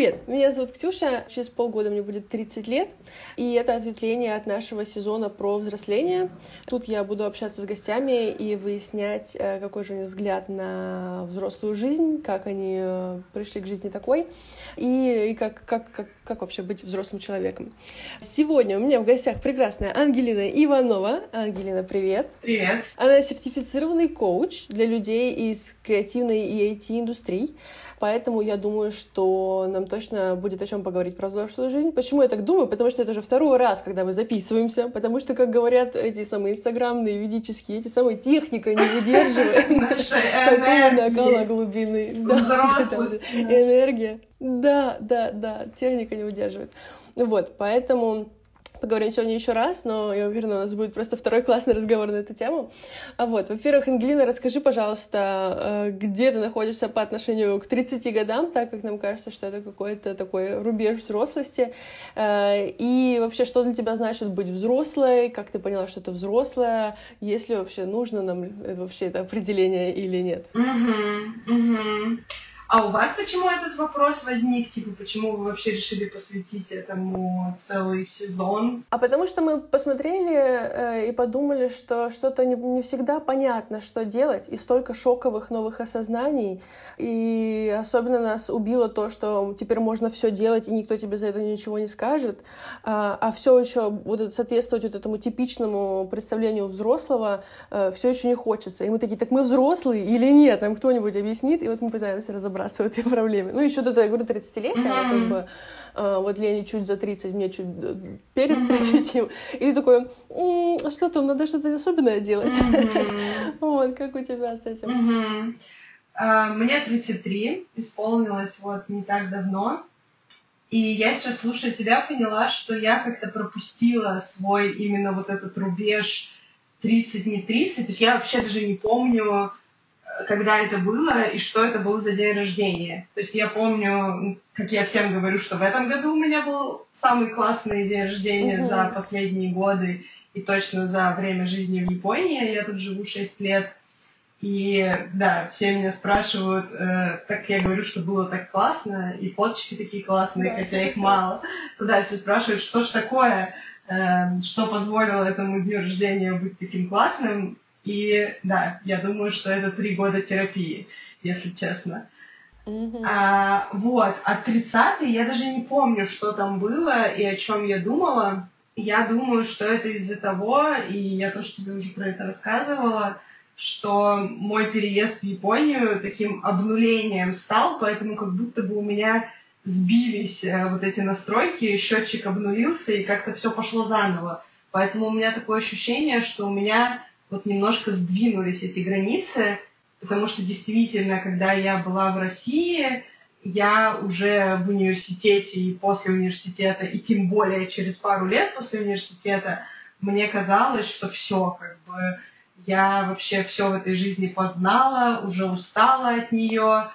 Привет, меня зовут Ксюша, через полгода мне будет 30 лет, и это ответвление от нашего сезона про взросление. Тут я буду общаться с гостями и выяснять, э, какой же у них взгляд на взрослую жизнь, как они э, пришли к жизни такой, и, и как, как, как, как вообще быть взрослым человеком. Сегодня у меня в гостях прекрасная Ангелина Иванова. Ангелина, привет. Привет. Она сертифицированный коуч для людей из креативной и IT-индустрий. Поэтому я думаю, что нам точно будет о чем поговорить про взрослую жизнь. Почему я так думаю? Потому что это уже второй раз, когда мы записываемся. Потому что, как говорят эти самые инстаграмные, ведические, эти самые техника не выдерживает такого накала глубины. Энергия. Да, да, да, техника не удерживает. Вот, поэтому поговорим сегодня еще раз, но я уверена, у нас будет просто второй классный разговор на эту тему. А вот, во-первых, Ангелина, расскажи, пожалуйста, э, где ты находишься по отношению к 30 годам, так как нам кажется, что это какой-то такой рубеж взрослости, э, и вообще, что для тебя значит быть взрослой, как ты поняла, что ты взрослая, если вообще нужно нам вообще это определение или нет? Угу. А у вас почему этот вопрос возник? Типа, почему вы вообще решили посвятить этому целый сезон? А потому что мы посмотрели э, и подумали, что что-то не, не всегда понятно, что делать, и столько шоковых новых осознаний. И особенно нас убило то, что теперь можно все делать, и никто тебе за это ничего не скажет. А, а все еще вот соответствовать вот этому типичному представлению взрослого э, все еще не хочется. И мы такие, так мы взрослые или нет? Нам кто-нибудь объяснит? И вот мы пытаемся разобраться разобраться в этой проблеме. Ну, еще до я говорю, 30-летия, mm-hmm. как бы, э, вот Лене чуть за 30, мне чуть э, перед 30. Mm-hmm. И ты такой, м-м, что там, надо что-то особенное делать. Mm-hmm. вот, как у тебя с этим? Mm-hmm. Uh, мне 33, исполнилось вот не так давно. И я сейчас, слушая тебя, поняла, что я как-то пропустила свой именно вот этот рубеж 30, не 30. То есть я вообще даже не помню, когда это было и что это был за день рождения. То есть я помню, как я всем говорю, что в этом году у меня был самый классный день рождения mm-hmm. за последние годы и точно за время жизни в Японии. Я тут живу 6 лет. И да, все меня спрашивают, э, так я говорю, что было так классно, и фоточки такие классные, да, хотя их мало. Туда все спрашивают, что ж такое, э, что позволило этому дню рождения быть таким классным. И да, я думаю, что это три года терапии, если честно. Mm-hmm. А, вот, а 30 я даже не помню, что там было и о чем я думала. Я думаю, что это из-за того, и я тоже тебе уже про это рассказывала, что мой переезд в Японию таким обнулением стал, поэтому как будто бы у меня сбились э, вот эти настройки, счетчик обнулился, и как-то все пошло заново. Поэтому у меня такое ощущение, что у меня вот немножко сдвинулись эти границы, потому что действительно, когда я была в России, я уже в университете и после университета, и тем более через пару лет после университета, мне казалось, что все, как бы, я вообще все в этой жизни познала, уже устала от нее.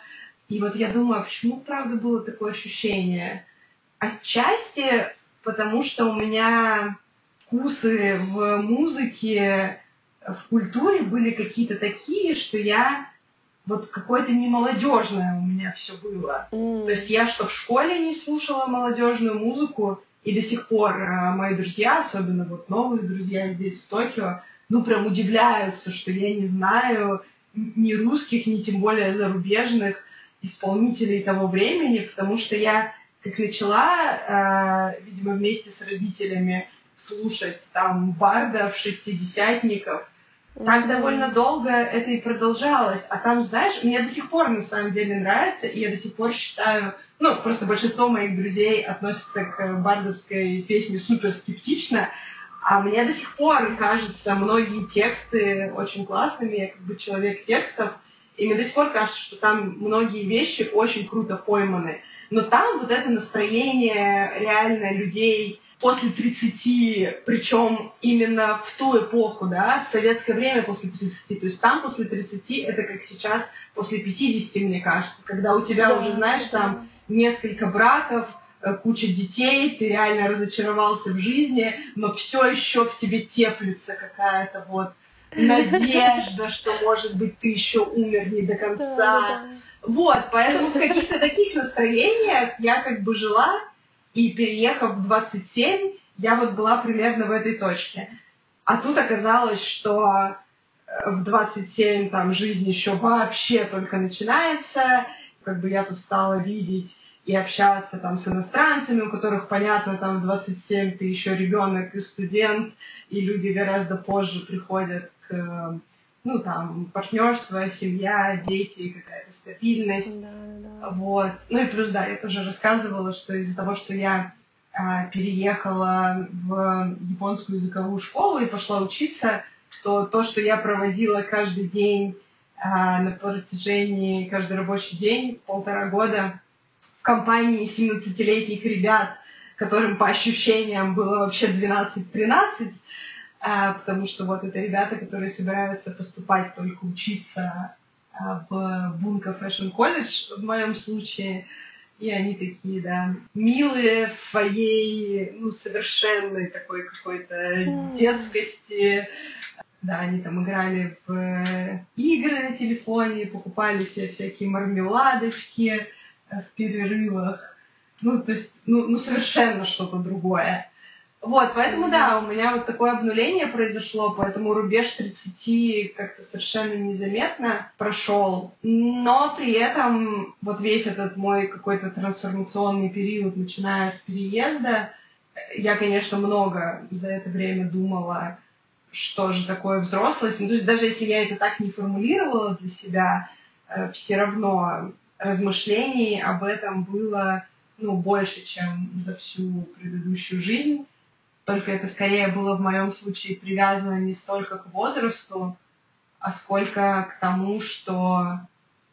И вот я думаю, а почему, правда, было такое ощущение? Отчасти потому, что у меня вкусы в музыке в культуре были какие-то такие, что я вот какое-то не молодежное у меня все было. Mm. То есть я что в школе не слушала молодежную музыку, и до сих пор э, мои друзья, особенно вот новые друзья здесь в Токио, ну прям удивляются, что я не знаю ни русских, ни тем более зарубежных исполнителей того времени, потому что я как начала, э, видимо, вместе с родителями слушать там бардов, шестидесятников, так довольно долго это и продолжалось. А там, знаешь, мне до сих пор на самом деле нравится, и я до сих пор считаю, ну, просто большинство моих друзей относятся к бардовской песне супер скептично, а мне до сих пор кажется многие тексты очень классными, я как бы человек текстов, и мне до сих пор кажется, что там многие вещи очень круто пойманы. Но там вот это настроение реально людей, после 30, причем именно в ту эпоху, да, в советское время после 30, то есть там после 30 это как сейчас после 50, мне кажется, когда у тебя да, уже, знаешь, там несколько браков, э, куча детей, ты реально разочаровался в жизни, но все еще в тебе теплится какая-то вот надежда, что, может быть, ты еще умер не до конца. Да, да, да. Вот, поэтому в каких-то таких настроениях я как бы жила, и переехав в 27, я вот была примерно в этой точке. А тут оказалось, что э, в 27 там жизнь еще вообще только начинается, как бы я тут стала видеть и общаться там с иностранцами, у которых, понятно, там 27 ты еще ребенок и студент, и люди гораздо позже приходят к ну, там, партнерство, семья, дети, какая-то стабильность. Да, да. Вот. Ну и плюс, да, я тоже рассказывала, что из-за того, что я а, переехала в японскую языковую школу и пошла учиться, то то, что я проводила каждый день а, на протяжении, каждый рабочий день, полтора года в компании 17-летних ребят, которым по ощущениям было вообще 12-13, а, потому что вот это ребята, которые собираются поступать только учиться а, в Bunka Fashion College в моем случае, и они такие, да, милые в своей, ну, совершенной такой какой-то детскости. Да, они там играли в игры на телефоне, покупали себе всякие мармеладочки в перерывах. Ну, то есть, ну, ну совершенно что-то другое. Вот, поэтому да, у меня вот такое обнуление произошло, поэтому рубеж 30 как-то совершенно незаметно прошел. Но при этом вот весь этот мой какой-то трансформационный период, начиная с переезда, я, конечно, много за это время думала, что же такое взрослость. Ну, то есть даже если я это так не формулировала для себя, э, все равно размышлений об этом было ну, больше, чем за всю предыдущую жизнь только это скорее было в моем случае привязано не столько к возрасту, а сколько к тому, что,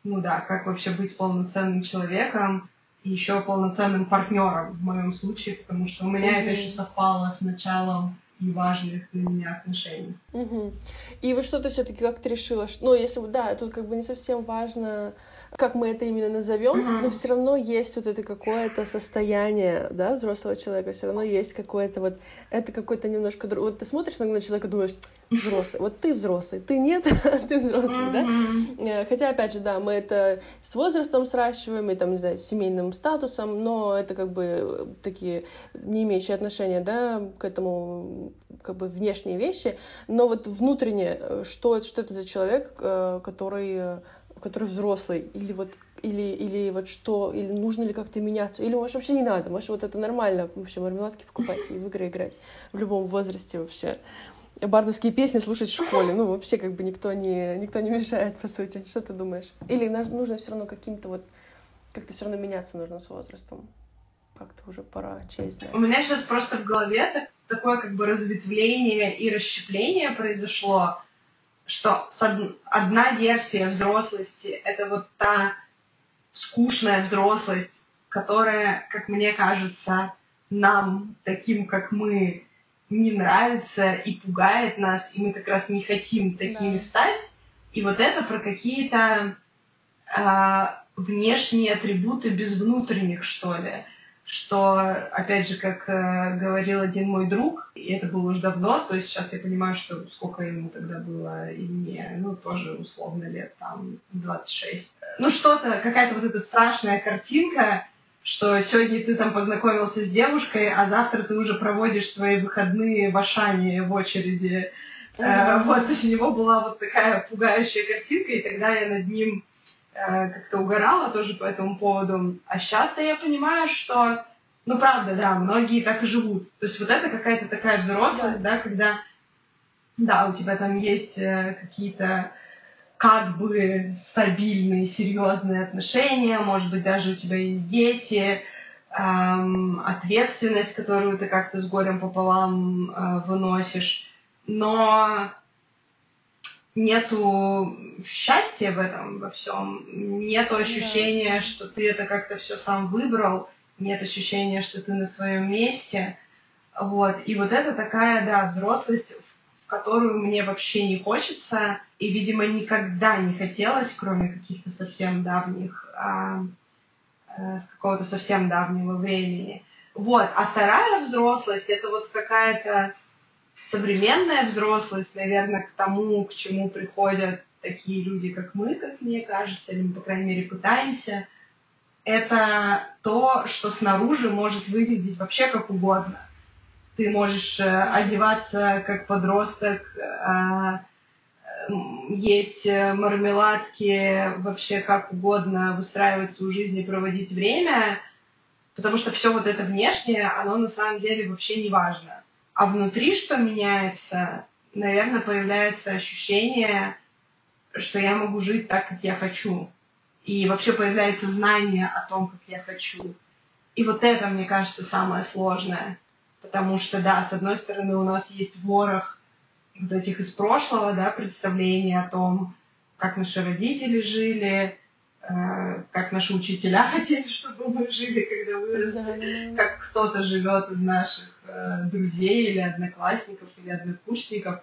ну да, как вообще быть полноценным человеком и еще полноценным партнером в моем случае, потому что у меня mm-hmm. это еще совпало с началом и важных для меня отношений. Угу. И вот что-то все-таки как ты решила, что, ну, если да, тут как бы не совсем важно, как мы это именно назовем, угу. но все равно есть вот это какое-то состояние, да, взрослого человека, все равно есть какое-то вот, это какой-то немножко, вот ты смотришь на человека, думаешь, взрослый, вот ты взрослый, ты нет, ты взрослый, да? Э, хотя, опять же, да, мы это с возрастом сращиваем, и там, не знаю, с семейным статусом, но это как бы такие не имеющие отношения, да, к этому как бы внешние вещи, но вот внутренне, э, что это, что это за человек, э, который, который взрослый, или вот или, или вот что, или нужно ли как-то меняться, или может вообще не надо, может вот это нормально вообще мармеладки покупать и в игры играть в любом возрасте вообще бардовские песни слушать в школе. Ну, вообще, как бы никто не, никто не мешает, по сути. Что ты думаешь? Или нужно все равно каким-то вот... Как-то все равно меняться нужно с возрастом? Как-то уже пора честь знать. У меня сейчас просто в голове такое как бы разветвление и расщепление произошло, что одна версия взрослости — это вот та скучная взрослость, которая, как мне кажется, нам, таким как мы, не нравится и пугает нас, и мы как раз не хотим такими да. стать. И вот это про какие-то э, внешние атрибуты без внутренних, что ли. Что, опять же, как э, говорил один мой друг, и это было уже давно, то есть сейчас я понимаю, что сколько ему тогда было и мне, ну, тоже условно лет там 26. Ну, что-то, какая-то вот эта страшная картинка, что сегодня ты там познакомился с девушкой, а завтра ты уже проводишь свои выходные в Ашане в очереди. Mm-hmm. вот, то есть у него была вот такая пугающая картинка, и тогда я над ним э, как-то угорала тоже по этому поводу. А сейчас-то я понимаю, что, ну, правда, да, многие так и живут. То есть вот это какая-то такая взрослость, yeah. да, когда, да, у тебя там есть э, какие-то как бы стабильные, серьезные отношения, может быть, даже у тебя есть дети, эм, ответственность, которую ты как-то с горем пополам э, выносишь, но нету счастья в этом во всем, нету ощущения, что ты это как-то все сам выбрал, нет ощущения, что ты на своем месте, вот, и вот это такая, да, взрослость, которую мне вообще не хочется и, видимо, никогда не хотелось, кроме каких-то совсем давних, а, а, с какого-то совсем давнего времени. Вот. А вторая взрослость — это вот какая-то современная взрослость, наверное, к тому, к чему приходят такие люди, как мы, как мне кажется, или мы, по крайней мере, пытаемся, это то, что снаружи может выглядеть вообще как угодно. Ты можешь э, одеваться как подросток, э, есть мармеладки, вообще как угодно выстраивать свою жизнь и проводить время, потому что все вот это внешнее, оно на самом деле вообще не важно. А внутри что меняется? Наверное, появляется ощущение, что я могу жить так, как я хочу. И вообще появляется знание о том, как я хочу. И вот это, мне кажется, самое сложное. Потому что, да, с одной стороны, у нас есть ворох вот этих из прошлого, да, представлений о том, как наши родители жили, как наши учителя хотели, чтобы мы жили, когда выросли, как кто-то живет из наших э, друзей или одноклассников или однокурсников.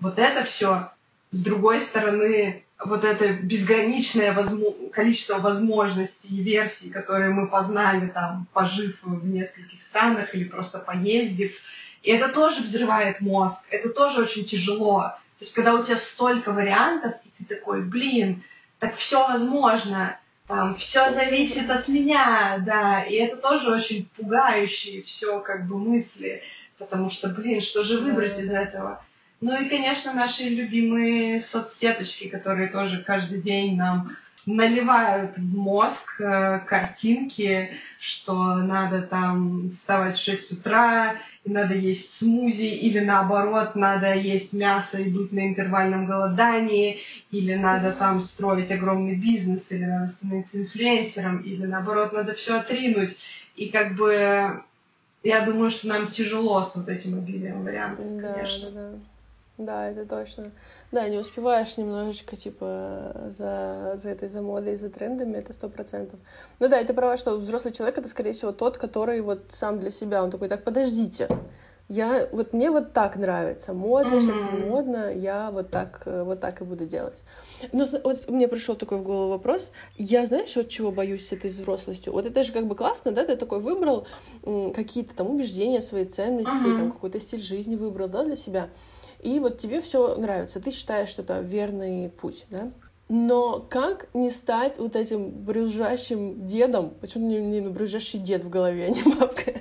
Вот это все с другой стороны, вот это безграничное возможно, количество возможностей и версий, которые мы познали, там, пожив в нескольких странах или просто поездив, и это тоже взрывает мозг, это тоже очень тяжело. То есть, когда у тебя столько вариантов, и ты такой, блин, так все возможно, там, все зависит от меня, да, и это тоже очень пугающие все как бы мысли, потому что, блин, что же выбрать из этого? Ну и, конечно, наши любимые соцсеточки, которые тоже каждый день нам наливают в мозг э, картинки, что надо там вставать в 6 утра, и надо есть смузи, или наоборот, надо есть мясо и быть на интервальном голодании, или надо там строить огромный бизнес, или надо становиться инфлюенсером, или наоборот, надо все отринуть. И как бы я думаю, что нам тяжело с вот этим обилием вариантов, да, конечно. Да, да. Да, это точно. Да, не успеваешь немножечко, типа, за, за этой, за модой, за трендами, это сто процентов. Ну да, это права, что взрослый человек — это, скорее всего, тот, который вот сам для себя, он такой, так, подождите, я, вот мне вот так нравится, модно, mm-hmm. сейчас не модно, я вот так, вот так и буду делать. Но вот мне пришел такой в голову вопрос, я, знаешь, вот чего боюсь с этой взрослостью? Вот это же как бы классно, да, ты такой выбрал какие-то там убеждения, свои ценности, mm-hmm. там какой-то стиль жизни выбрал, да, для себя и вот тебе все нравится, ты считаешь, что это верный путь, да? Но как не стать вот этим брюзжащим дедом? Почему не, не брюзжащий дед в голове, а не бабка?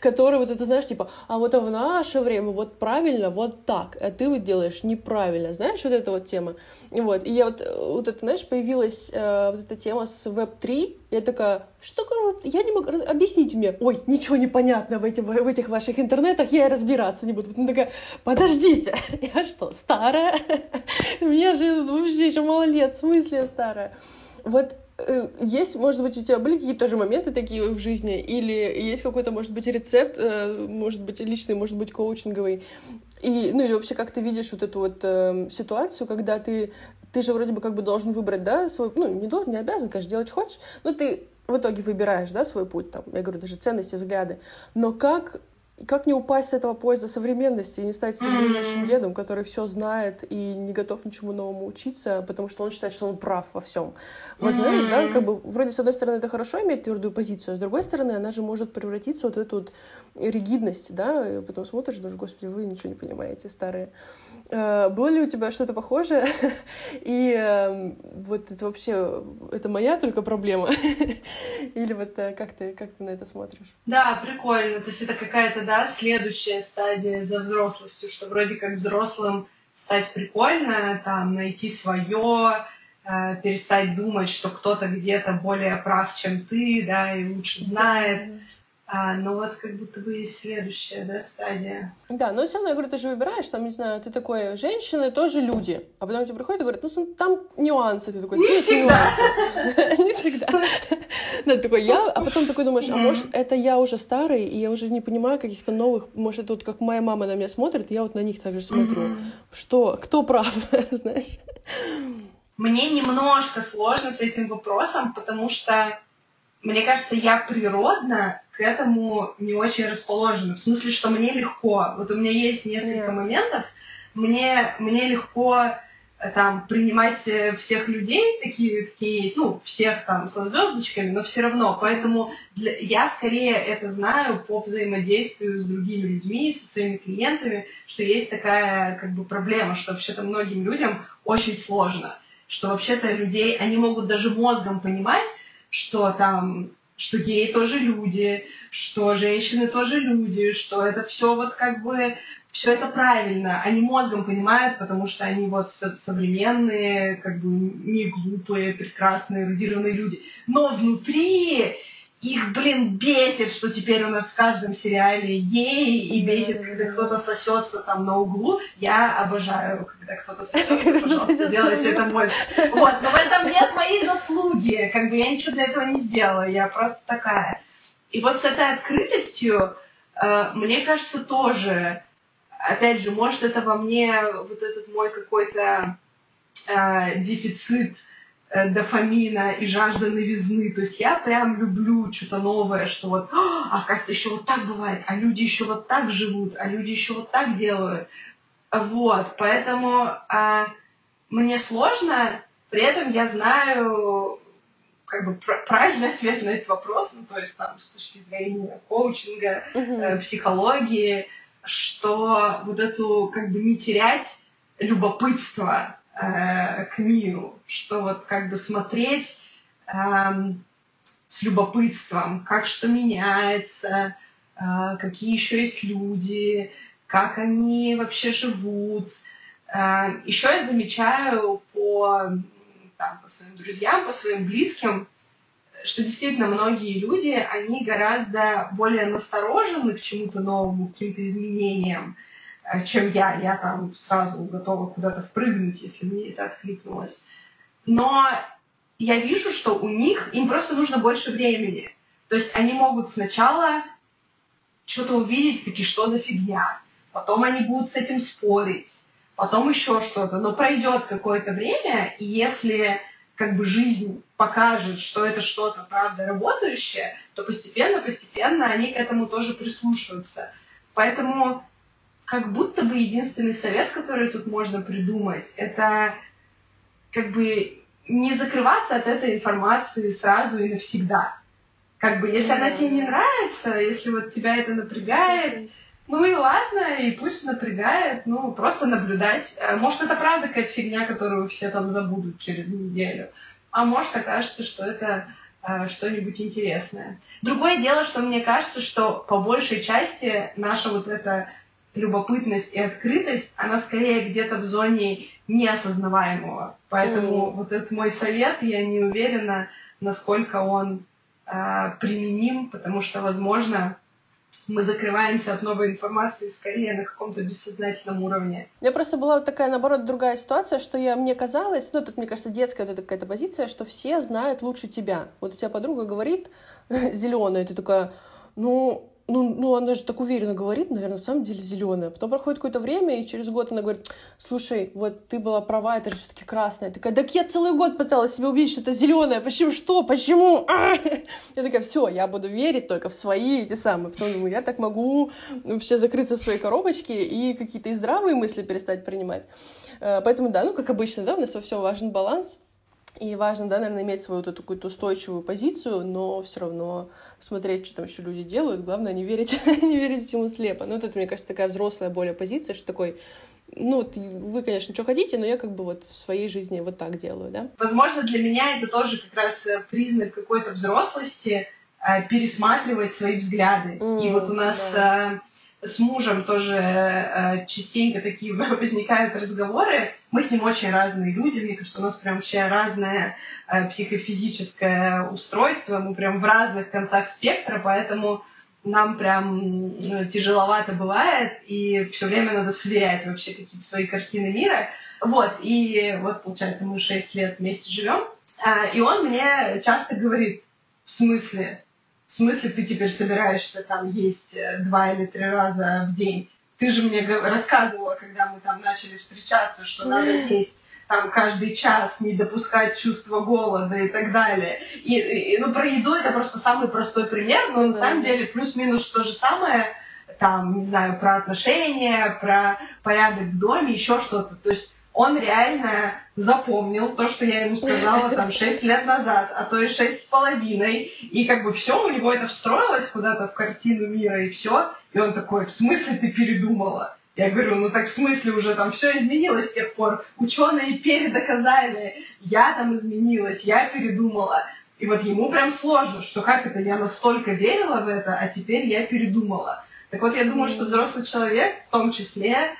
Который вот это, знаешь, типа, а вот в наше время вот правильно, вот так, а ты вот делаешь неправильно. Знаешь, вот эта вот тема. Вот. И я вот, вот это, знаешь, появилась э, вот эта тема с Web3. Я такая, что Я не могу... Объясните мне. Ой, ничего не понятно в, этих, в этих ваших интернетах, я разбираться не буду. Потом такая, подождите, я что, старая? Мне же вообще еще мало лет, в смысле старая? Вот э, есть, может быть, у тебя были какие-то тоже моменты такие в жизни, или есть какой-то, может быть, рецепт, э, может быть, личный, может быть, коучинговый, и, ну, или вообще, как ты видишь вот эту вот э, ситуацию, когда ты, ты же вроде бы как бы должен выбрать, да, свой, ну, не должен, не обязан, конечно, делать хочешь, но ты в итоге выбираешь, да, свой путь, там, я говорю, даже ценности, взгляды, но как как не упасть с этого поезда современности и не стать этим ближайшим дедом, который все знает и не готов ничему новому учиться, потому что он считает, что он прав во всем. Вот знаешь, да, как бы вроде с одной стороны это хорошо иметь твердую позицию, а с другой стороны она же может превратиться вот в эту вот ригидность, да, и потом смотришь, думаешь, господи, вы ничего не понимаете, старые. А, было ли у тебя что-то похожее? И эм, вот это вообще, это моя только проблема? Или вот э, как ты, как ты на это смотришь? Да, прикольно. То есть это какая-то да, следующая стадия за взрослостью, что вроде как взрослым стать прикольно, там, найти свое, э, перестать думать, что кто-то где-то более прав, чем ты, да, и лучше знает. Mm-hmm. А, ну вот как будто бы есть следующая, да, стадия. Да, но все равно, я говорю, ты же выбираешь, там, не знаю, ты такой, женщины тоже люди. А потом тебе приходят и говорят, ну там нюансы, ты такой, не всегда. Не всегда. Да, такой я, а потом такой думаешь, а может это я уже старый, и я уже не понимаю каких-то новых, может это вот как моя мама на меня смотрит, я вот на них также смотрю. Что, кто прав, знаешь? Мне немножко сложно с этим вопросом, потому что мне кажется, я природно к этому не очень расположена. В смысле, что мне легко. Вот у меня есть несколько Нет. моментов. Мне, мне легко э, там принимать э, всех людей такие, какие есть, ну, всех там со звездочками, но все равно. Поэтому для, я скорее это знаю по взаимодействию с другими людьми, со своими клиентами, что есть такая как бы проблема, что вообще-то многим людям очень сложно, что вообще-то людей, они могут даже мозгом понимать, что там что геи тоже люди, что женщины тоже люди, что это все вот как бы все это правильно. Они мозгом понимают, потому что они вот современные, как бы не глупые, прекрасные, эрудированные люди. Но внутри их, блин, бесит, что теперь у нас в каждом сериале гей, и бесит, когда кто-то сосется там на углу. Я обожаю, когда кто-то сосется, пожалуйста, делайте это больше. Вот, но в этом нет моей заслуги, как бы я ничего для этого не сделала, я просто такая. И вот с этой открытостью, э, мне кажется, тоже опять же, может, это во мне вот этот мой какой-то э, дефицит дофамина и жажда новизны. То есть я прям люблю что-то новое, что вот, а, оказывается, еще вот так бывает, а люди еще вот так живут, а люди еще вот так делают. Вот, поэтому э, мне сложно, при этом я знаю как бы правильный ответ на этот вопрос, ну, то есть там с точки зрения коучинга, э, психологии, что вот эту как бы не терять любопытство э, к миру, что вот как бы смотреть э, с любопытством, как что меняется, э, какие еще есть люди, как они вообще живут. Э, еще я замечаю по, там, по своим друзьям, по своим близким, что действительно многие люди, они гораздо более насторожены к чему-то новому, к каким-то изменениям, чем я. Я там сразу готова куда-то впрыгнуть, если мне это откликнулось. Но я вижу, что у них, им просто нужно больше времени. То есть они могут сначала что-то увидеть, такие, что за фигня. Потом они будут с этим спорить. Потом еще что-то. Но пройдет какое-то время, и если как бы жизнь покажет, что это что-то, правда, работающее, то постепенно-постепенно они к этому тоже прислушиваются. Поэтому как будто бы единственный совет, который тут можно придумать, это как бы не закрываться от этой информации сразу и навсегда. Как бы, если она тебе не нравится, если вот тебя это напрягает, ну и ладно, и пусть напрягает, ну, просто наблюдать. Э, может, это правда какая-то фигня, которую все там забудут через неделю. А может, окажется, что это э, что-нибудь интересное. Другое дело, что мне кажется, что по большей части наша вот эта любопытность и открытость, она скорее где-то в зоне неосознаваемого. Поэтому mm. вот этот мой совет, я не уверена, насколько он э, применим, потому что, возможно, мы закрываемся от новой информации скорее на каком-то бессознательном уровне. У меня просто была вот такая, наоборот, другая ситуация, что я, мне казалось, ну, тут, мне кажется, детская вот эта какая-то позиция, что все знают лучше тебя. Вот у тебя подруга говорит зеленая, ты такая, ну, ну, ну, она же так уверенно говорит, наверное, на самом деле зеленая. Потом проходит какое-то время, и через год она говорит, слушай, вот ты была права, это же все-таки красная. Такая, так я целый год пыталась себя убедить, что это зеленая. Почему? Что? Почему? А! Я такая, все, я буду верить только в свои эти самые. Потом думаю, я так могу вообще закрыться в своей коробочке и какие-то и здравые мысли перестать принимать. Э, поэтому, да, ну, как обычно, да, у нас во всем важен баланс. И важно, да, наверное, иметь свою вот эту какую-то устойчивую позицию, но все равно смотреть, что там еще люди делают. Главное, не верить, не верить ему слепо. Ну, вот это, мне кажется, такая взрослая более позиция, что такой, ну, вы, конечно, что хотите, но я как бы вот в своей жизни вот так делаю, да. Возможно, для меня это тоже как раз э, признак какой-то взрослости, э, пересматривать свои взгляды. Mm, и вот у нас да. С мужем тоже э, частенько такие возникают разговоры. Мы с ним очень разные люди, мне кажется, у нас прям вообще разное э, психофизическое устройство, мы прям в разных концах спектра, поэтому нам прям тяжеловато бывает, и все время надо сверять вообще какие-то свои картины мира. Вот, и вот, получается, мы 6 лет вместе живем, э, и он мне часто говорит, в смысле, в смысле ты теперь собираешься там есть э, два или три раза в день? Ты же мне рассказывала, когда мы там начали встречаться, что надо есть там каждый час, не допускать чувства голода и так далее. И, и ну, про еду это просто самый простой пример, но на самом деле плюс-минус то же самое, там, не знаю, про отношения, про порядок в доме, еще что-то. То есть он реально запомнил то, что я ему сказала там 6 лет назад, а то и шесть с половиной. И как бы все у него это встроилось куда-то в картину мира и все. И он такой, в смысле ты передумала? Я говорю, ну так в смысле уже там все изменилось с тех пор. Ученые передоказали, я там изменилась, я передумала. И вот ему прям сложно, что как это, я настолько верила в это, а теперь я передумала. Так вот, я думаю, что взрослый человек в том числе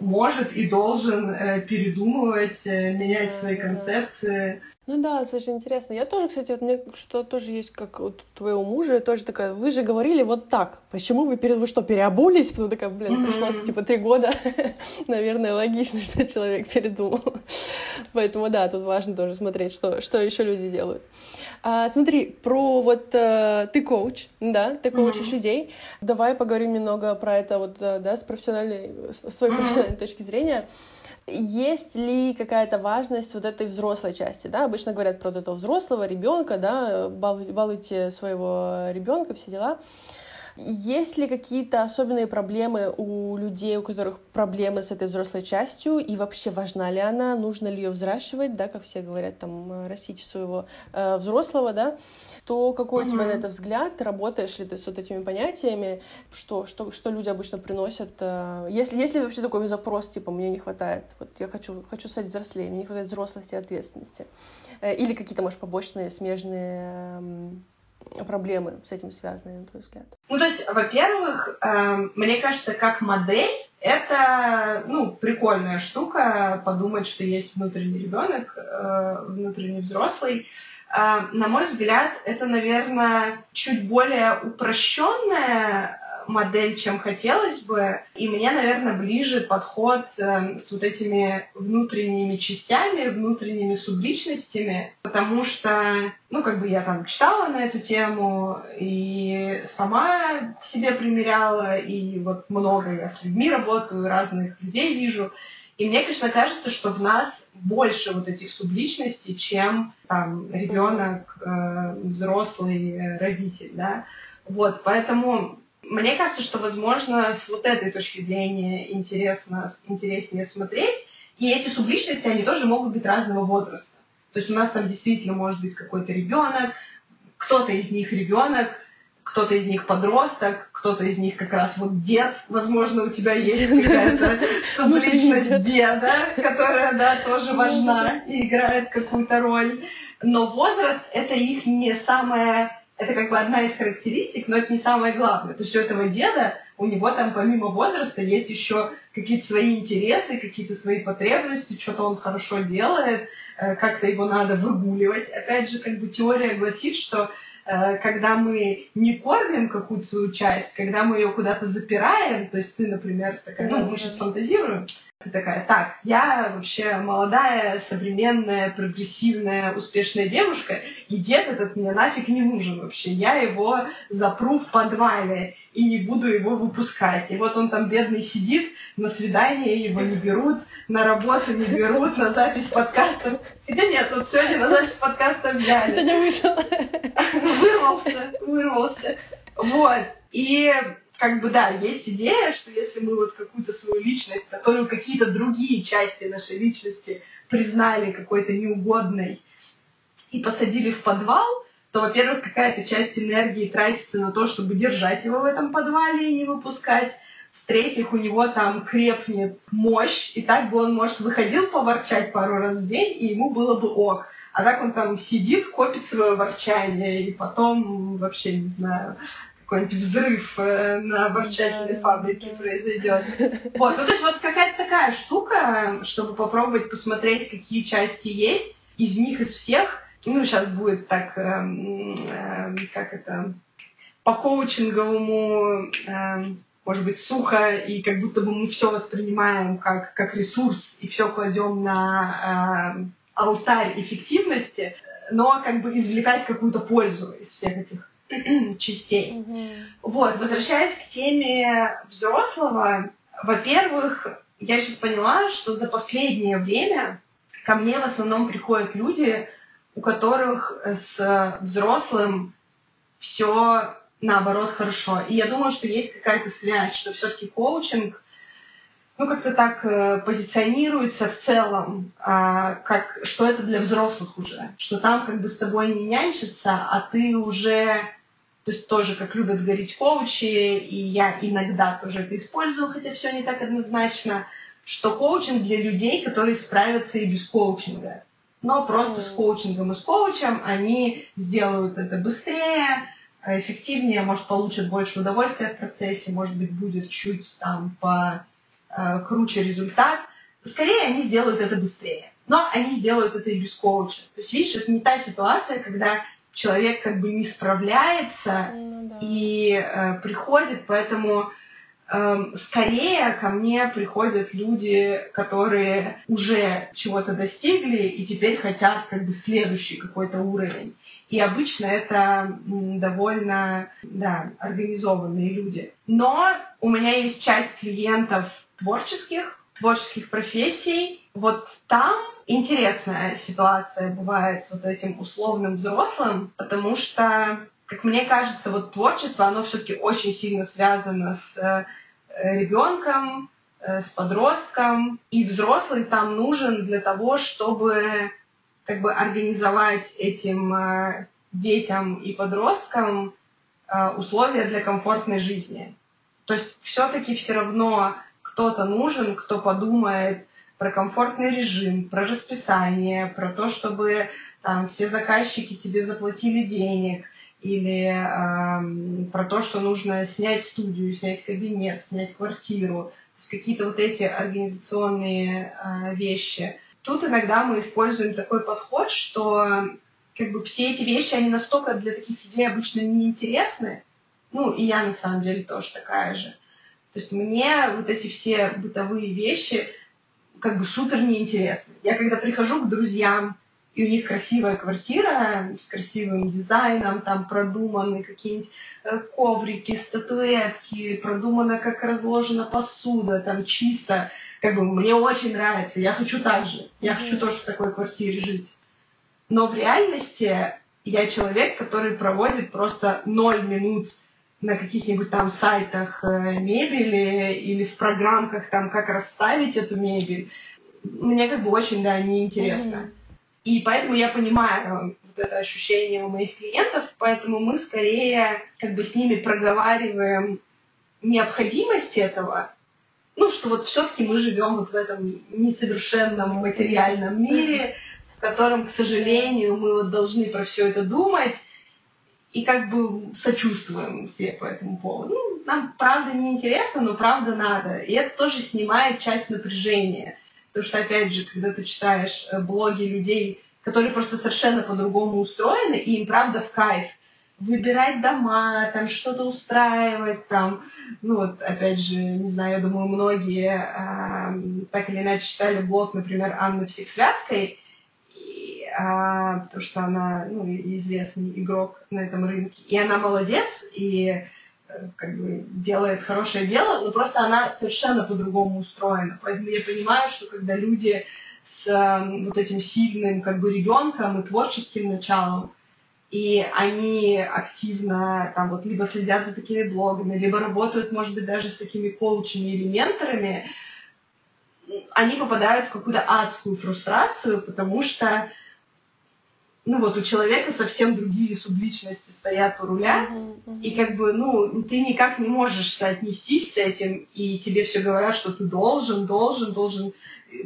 может и должен э, передумывать, э, менять свои концепции. Ну да, слушай, интересно. Я тоже, кстати, вот мне что тоже есть, как у твоего мужа, я тоже такая, вы же говорили вот так, почему вы, перед, вы что, переобулись? Ну такая, блин, mm-hmm. прошло типа три года, наверное, логично, что человек передумал. Поэтому да, тут важно тоже смотреть, что, что еще люди делают. А, смотри, про вот э, ты коуч, да, ты коучишь mm-hmm. людей. Давай поговорим немного про это вот, э, да, с профессиональной, с твоей mm-hmm. профессиональной точки зрения. Есть ли какая-то важность вот этой взрослой части, да? Обычно говорят про вот этого взрослого ребенка, да, балуйте своего ребенка, все дела. Есть ли какие-то особенные проблемы у людей, у которых проблемы с этой взрослой частью, и вообще важна ли она, нужно ли ее взращивать, да, как все говорят, там, э, растите своего э, взрослого, да, то какой mm-hmm. у тебя на это взгляд, работаешь ли ты с вот этими понятиями, что, что, что люди обычно приносят, э, если, если вообще такой запрос, типа, мне не хватает, вот я хочу, хочу стать взрослее, мне не хватает взрослости и ответственности, э, или какие-то, может, побочные, смежные э, проблемы с этим связаны, на твой взгляд? Ну, то есть, во-первых, э, мне кажется, как модель это, ну, прикольная штука, подумать, что есть внутренний ребенок, э, внутренний взрослый. Э, на мой взгляд, это, наверное, чуть более упрощенная модель, чем хотелось бы. И мне, наверное, ближе подход э, с вот этими внутренними частями, внутренними субличностями, потому что, ну, как бы я там читала на эту тему и сама к себе примеряла, и вот много я с людьми работаю, разных людей вижу. И мне, конечно, кажется, что в нас больше вот этих субличностей, чем там ребенок, э, взрослый, э, родитель, да. Вот, поэтому мне кажется, что, возможно, с вот этой точки зрения интересно, интереснее смотреть. И эти субличности, они тоже могут быть разного возраста. То есть у нас там действительно может быть какой-то ребенок, кто-то из них ребенок, кто-то из них подросток, кто-то из них как раз вот дед, возможно, у тебя есть какая-то субличность деда, которая, да, тоже важна и играет какую-то роль. Но возраст — это их не самое это как бы одна из характеристик, но это не самое главное. То есть у этого деда, у него там помимо возраста есть еще какие-то свои интересы, какие-то свои потребности, что-то он хорошо делает, э, как-то его надо выгуливать. Опять же, как бы теория гласит, что э, когда мы не кормим какую-то свою часть, когда мы ее куда-то запираем, то есть ты, например, такая, ну, мы сейчас фантазируем, ты такая, так, я вообще молодая, современная, прогрессивная, успешная девушка, и дед этот мне нафиг не нужен вообще. Я его запру в подвале и не буду его выпускать. И вот он там бедный сидит, на свидание его не берут, на работу не берут, на запись подкастов. Хотя нет, вот сегодня на запись подкаста взяли. Сегодня вышел. Вырвался, вырвался. Вот. И как бы, да, есть идея, что если мы вот какую-то свою личность, которую какие-то другие части нашей личности признали какой-то неугодной и посадили в подвал, то, во-первых, какая-то часть энергии тратится на то, чтобы держать его в этом подвале и не выпускать. В-третьих, у него там крепнет мощь, и так бы он, может, выходил поворчать пару раз в день, и ему было бы ок. А так он там сидит, копит свое ворчание, и потом вообще, не знаю, какой-нибудь взрыв э, на ворчательной да, фабрике произойдет. Вот, ну то есть вот какая-то такая штука, чтобы попробовать посмотреть, какие части есть, из них, из всех, ну сейчас будет так, э, э, как это, по коучинговому, э, может быть, сухо, и как будто бы мы все воспринимаем как, как ресурс, и все кладем на алтарь эффективности, но как бы извлекать какую-то пользу из всех этих частей. Mm-hmm. Вот, возвращаясь к теме взрослого, во-первых, я сейчас поняла, что за последнее время ко мне в основном приходят люди, у которых с взрослым все наоборот хорошо. И я думаю, что есть какая-то связь, что все-таки коучинг ну, как-то так э, позиционируется в целом, э, как, что это для взрослых уже, что там как бы с тобой не нянчатся, а ты уже, то есть тоже, как любят говорить коучи, и я иногда тоже это использую, хотя все не так однозначно, что коучинг для людей, которые справятся и без коучинга. Но просто mm. с коучингом и с коучем они сделают это быстрее, эффективнее, может, получат больше удовольствия в процессе, может быть, будет чуть там по Э, круче результат, скорее они сделают это быстрее. Но они сделают это и без коуча. То есть, видишь, это не та ситуация, когда человек как бы не справляется ну, да. и э, приходит, поэтому э, скорее ко мне приходят люди, которые уже чего-то достигли и теперь хотят как бы следующий какой-то уровень. И обычно это довольно да, организованные люди. Но у меня есть часть клиентов творческих, творческих профессий. Вот там интересная ситуация бывает с вот этим условным взрослым, потому что, как мне кажется, вот творчество, оно все-таки очень сильно связано с э, ребенком, э, с подростком, и взрослый там нужен для того, чтобы как бы организовать этим э, детям и подросткам условия для комфортной жизни. То есть все-таки все равно кто-то нужен, кто подумает про комфортный режим, про расписание, про то, чтобы там все заказчики тебе заплатили денег, или э, про то, что нужно снять студию, снять кабинет, снять квартиру, то есть какие-то вот эти организационные э, вещи. Тут иногда мы используем такой подход, что как бы все эти вещи, они настолько для таких людей обычно неинтересны, ну, и я на самом деле тоже такая же. То есть мне вот эти все бытовые вещи как бы супер неинтересны. Я когда прихожу к друзьям, и у них красивая квартира с красивым дизайном, там продуманы какие-нибудь э, коврики, статуэтки, продумано, как разложена посуда, там чисто. Как бы мне очень нравится, я хочу так же. Я хочу тоже в такой квартире жить. Но в реальности я человек, который проводит просто ноль минут на каких-нибудь там сайтах э, мебели или в программках там, как расставить эту мебель, мне как бы очень, да, неинтересно. Mm-hmm. И поэтому я понимаю вот это ощущение у моих клиентов, поэтому мы скорее как бы с ними проговариваем необходимость этого, ну, что вот все-таки мы живем вот в этом несовершенном материальном мире, в котором, к сожалению, мы вот должны про все это думать, и как бы сочувствуем все по этому поводу. Ну, нам правда не интересно, но правда надо. И это тоже снимает часть напряжения. Потому что, опять же, когда ты читаешь э, блоги людей, которые просто совершенно по-другому устроены, и им правда в кайф выбирать дома, там что-то устраивать, там, ну вот, опять же, не знаю, я думаю, многие э, так или иначе читали блог, например, Анны Всехсвятской, а, потому что она ну, известный игрок на этом рынке. И она молодец, и э, как бы делает хорошее дело, но просто она совершенно по-другому устроена. Поэтому я понимаю, что когда люди с вот этим сильным как бы ребенком и творческим началом, и они активно там вот либо следят за такими блогами, либо работают, может быть, даже с такими коучами или менторами, они попадают в какую-то адскую фрустрацию, потому что ну вот у человека совсем другие субличности стоят у руля, uh-huh, uh-huh. и как бы, ну, ты никак не можешь соотнестись с этим, и тебе все говорят, что ты должен, должен, должен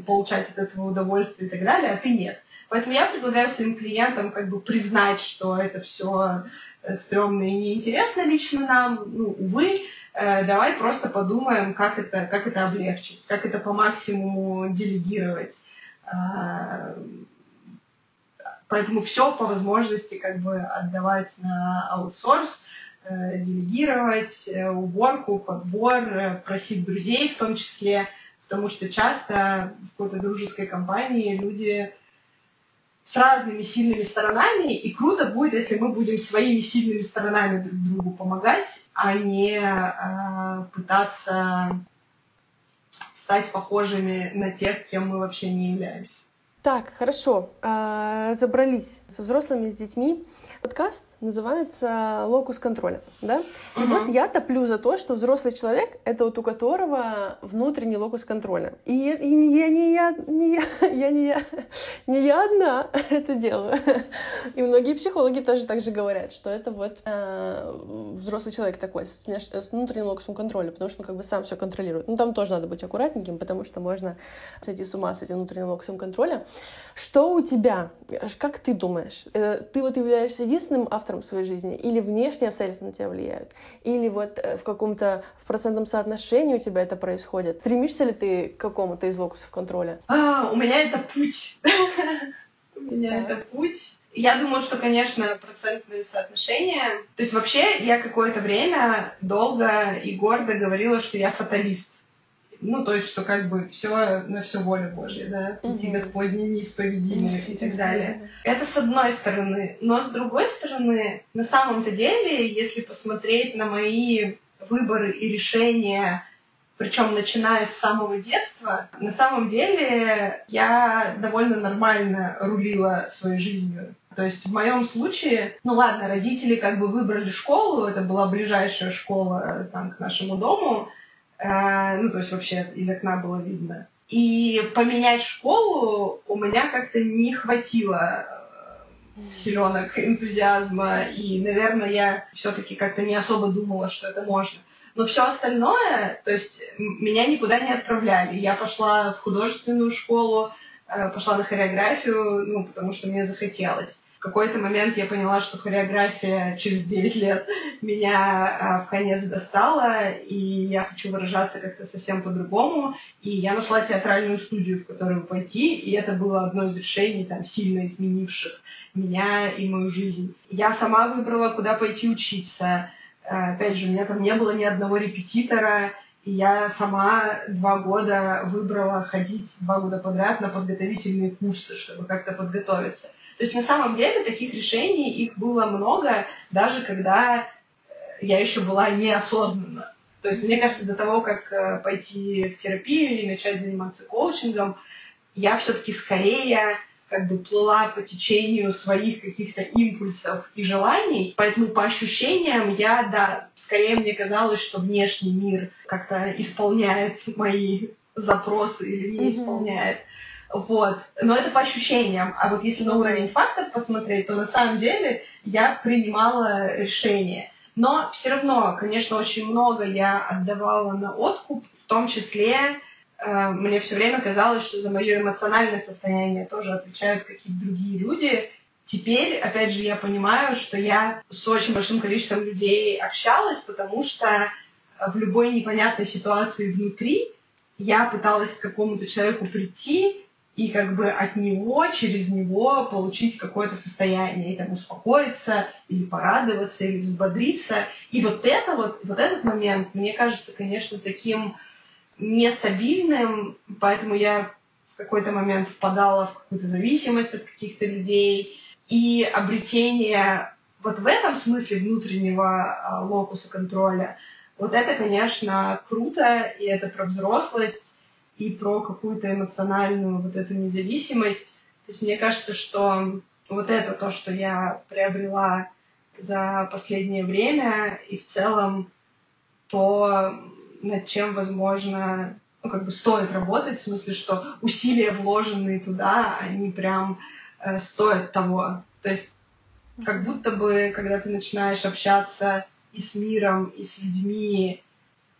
получать от этого удовольствие и так далее, а ты нет. Поэтому я предлагаю своим клиентам как бы признать, что это все э, стрёмно и неинтересно лично нам, ну, увы, э, давай просто подумаем, как это, как это облегчить, как это по максимуму делегировать а, Поэтому все по возможности как бы отдавать на аутсорс, э, делегировать э, уборку, подбор, э, просить друзей в том числе, потому что часто в какой-то дружеской компании люди с разными сильными сторонами, и круто будет, если мы будем своими сильными сторонами друг другу помогать, а не э, пытаться стать похожими на тех, кем мы вообще не являемся. Так, хорошо. А, разобрались со взрослыми, с детьми. Подкаст называется «Локус контроля». Да? И угу. вот я топлю за то, что взрослый человек — это вот у которого внутренний локус контроля. И, и не я, не я, не я, я не я, не я одна это делаю. И многие психологи тоже так же говорят, что это вот э, взрослый человек такой с, с внутренним локусом контроля, потому что он как бы сам все контролирует. Ну, там тоже надо быть аккуратненьким, потому что можно сойти с ума с этим внутренним локусом контроля. Что у тебя? Как ты думаешь? Э, ты вот являешься единственным автором своей жизни? Или внешние обстоятельства на тебя влияют? Или вот э, в каком-то в процентном соотношении у тебя это происходит? Стремишься ли ты к какому-то из локусов контроля? А, у меня это путь. У меня это путь. Я думаю, что, конечно, процентные соотношения. То есть вообще я какое-то время долго и гордо говорила, что я фаталист. Ну, то есть, что как бы все на все воля Божья, да, пути угу. Господни неисповедимы и так далее. Это с одной стороны. Но с другой стороны, на самом-то деле, если посмотреть на мои выборы и решения, причем начиная с самого детства, на самом деле я довольно нормально рулила своей жизнью. То есть в моем случае, ну ладно, родители как бы выбрали школу, это была ближайшая школа там к нашему дому, ну, то есть вообще из окна было видно. И поменять школу у меня как-то не хватило э, силенок энтузиазма, и, наверное, я все-таки как-то не особо думала, что это можно. Но все остальное, то есть меня никуда не отправляли. Я пошла в художественную школу, э, пошла на хореографию, ну, потому что мне захотелось какой-то момент я поняла, что хореография через 9 лет меня а, в конец достала, и я хочу выражаться как-то совсем по-другому. И я нашла театральную студию, в которую пойти, и это было одно из решений, там, сильно изменивших меня и мою жизнь. Я сама выбрала, куда пойти учиться. А, опять же, у меня там не было ни одного репетитора, и я сама два года выбрала ходить два года подряд на подготовительные курсы, чтобы как-то подготовиться. То есть на самом деле таких решений их было много, даже когда э, я еще была неосознанна. То есть мне кажется, до того, как э, пойти в терапию и начать заниматься коучингом, я все-таки скорее как бы плыла по течению своих каких-то импульсов и желаний. Поэтому по ощущениям я, да, скорее мне казалось, что внешний мир как-то исполняет мои запросы или не исполняет. Вот. Но это по ощущениям. А вот если на уровень фактов посмотреть, то на самом деле я принимала решение. Но все равно, конечно, очень много я отдавала на откуп, в том числе э, мне все время казалось, что за мое эмоциональное состояние тоже отвечают какие-то другие люди. Теперь, опять же, я понимаю, что я с очень большим количеством людей общалась, потому что в любой непонятной ситуации внутри я пыталась к какому-то человеку прийти и как бы от него, через него получить какое-то состояние, и там успокоиться, или порадоваться, или взбодриться. И вот это вот, вот этот момент, мне кажется, конечно, таким нестабильным, поэтому я в какой-то момент впадала в какую-то зависимость от каких-то людей, и обретение вот в этом смысле внутреннего а, локуса контроля, вот это, конечно, круто, и это про взрослость, и про какую-то эмоциональную вот эту независимость. То есть мне кажется, что вот это то, что я приобрела за последнее время, и в целом то, над чем, возможно, ну, как бы стоит работать, в смысле, что усилия, вложенные туда, они прям э, стоят того. То есть как будто бы, когда ты начинаешь общаться и с миром, и с людьми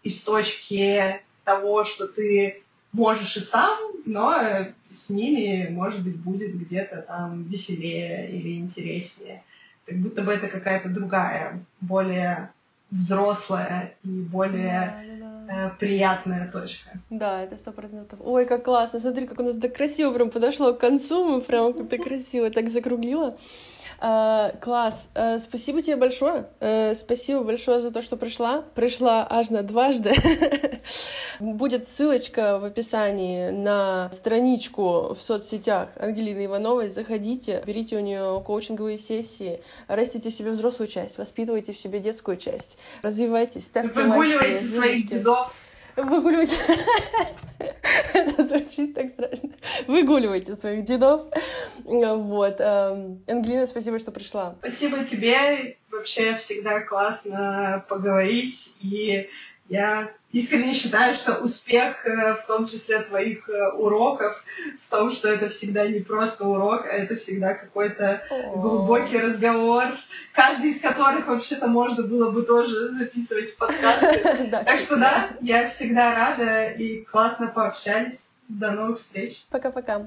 из точки того, что ты можешь и сам, но с ними, может быть, будет где-то там веселее или интереснее. Как будто бы это какая-то другая, более взрослая и более. Э, приятная точка. Да, это сто процентов. Ой, как классно! Смотри, как у нас так красиво прям подошло к концу, мы прям как-то красиво так закруглила. Uh, класс, uh, спасибо тебе большое. Uh, спасибо большое за то, что пришла. Пришла аж на дважды. Будет ссылочка в описании на страничку в соцсетях Ангелины Ивановой. Заходите, берите у нее коучинговые сессии, растите в себе взрослую часть, воспитывайте в себе детскую часть, развивайтесь, ставьте Выгуливайте лайки, своих дедов. Выгуливайте. Это звучит так страшно. Выгуливайте своих дедов. Вот. Эм, Ангелина, спасибо, что пришла. Спасибо тебе. Вообще всегда классно поговорить. И я искренне считаю, что успех, э, в том числе твоих э, уроков, в том, что это всегда не просто урок, а это всегда какой-то глубокий разговор, каждый из которых вообще-то можно было бы тоже записывать в подкасты. Так что да, я всегда рада и классно пообщались. До новых встреч. Пока-пока.